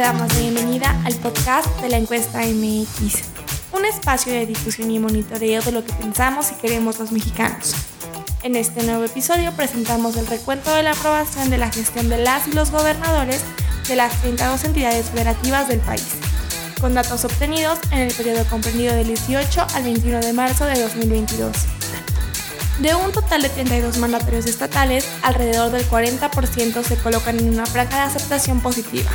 damos la bienvenida al podcast de la encuesta MX, un espacio de difusión y monitoreo de lo que pensamos y queremos los mexicanos. En este nuevo episodio presentamos el recuento de la aprobación de la gestión de las y los gobernadores de las 32 entidades federativas del país, con datos obtenidos en el periodo comprendido del 18 al 21 de marzo de 2022. De un total de 32 mandatarios estatales, alrededor del 40% se colocan en una franja de aceptación positiva.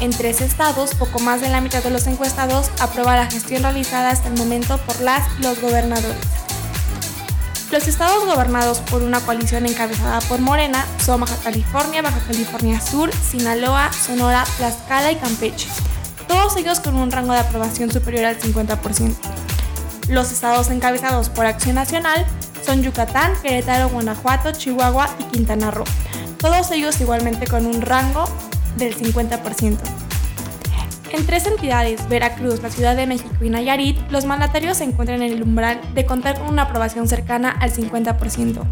En tres estados, poco más de la mitad de los encuestados aprueba la gestión realizada hasta el momento por las y los gobernadores. Los estados gobernados por una coalición encabezada por Morena son Baja California, Baja California Sur, Sinaloa, Sonora, Tlaxcala y Campeche, todos ellos con un rango de aprobación superior al 50%. Los estados encabezados por Acción Nacional son Yucatán, Querétaro, Guanajuato, Chihuahua y Quintana Roo, todos ellos igualmente con un rango del 50%. En tres entidades, Veracruz, la Ciudad de México y Nayarit, los mandatarios se encuentran en el umbral de contar con una aprobación cercana al 50%.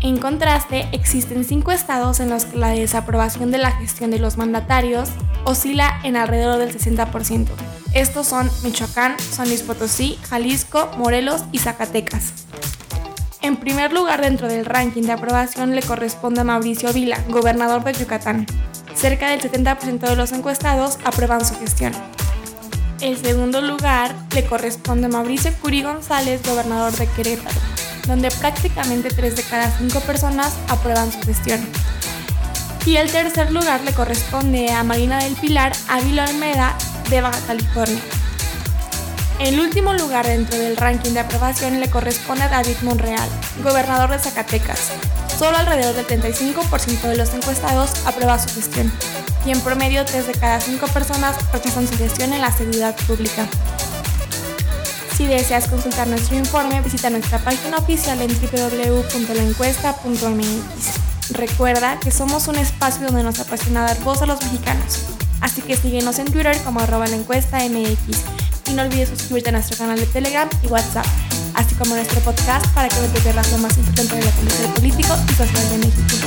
En contraste, existen cinco estados en los que la desaprobación de la gestión de los mandatarios oscila en alrededor del 60%. Estos son Michoacán, San Luis Potosí, Jalisco, Morelos y Zacatecas. En primer lugar dentro del ranking de aprobación le corresponde a Mauricio Vila, gobernador de Yucatán. Cerca del 70% de los encuestados aprueban su gestión. El segundo lugar le corresponde a Mauricio Curi González, gobernador de Querétaro, donde prácticamente 3 de cada 5 personas aprueban su gestión. Y el tercer lugar le corresponde a Marina del Pilar Ávila Almeda, de Baja California. El último lugar dentro del ranking de aprobación le corresponde a David Monreal, gobernador de Zacatecas. Solo alrededor del 35% de los encuestados aprueba su gestión, y en promedio 3 de cada 5 personas rechazan su gestión en la seguridad pública. Si deseas consultar nuestro informe, visita nuestra página oficial en www.laencuesta.mx. Recuerda que somos un espacio donde nos apasiona dar voz a los mexicanos, así que síguenos en Twitter como arroba la encuesta MX y no olvides suscribirte a nuestro canal de Telegram y WhatsApp, así como a nuestro podcast para que no te pierdas lo más importante del acontecer político y social de México.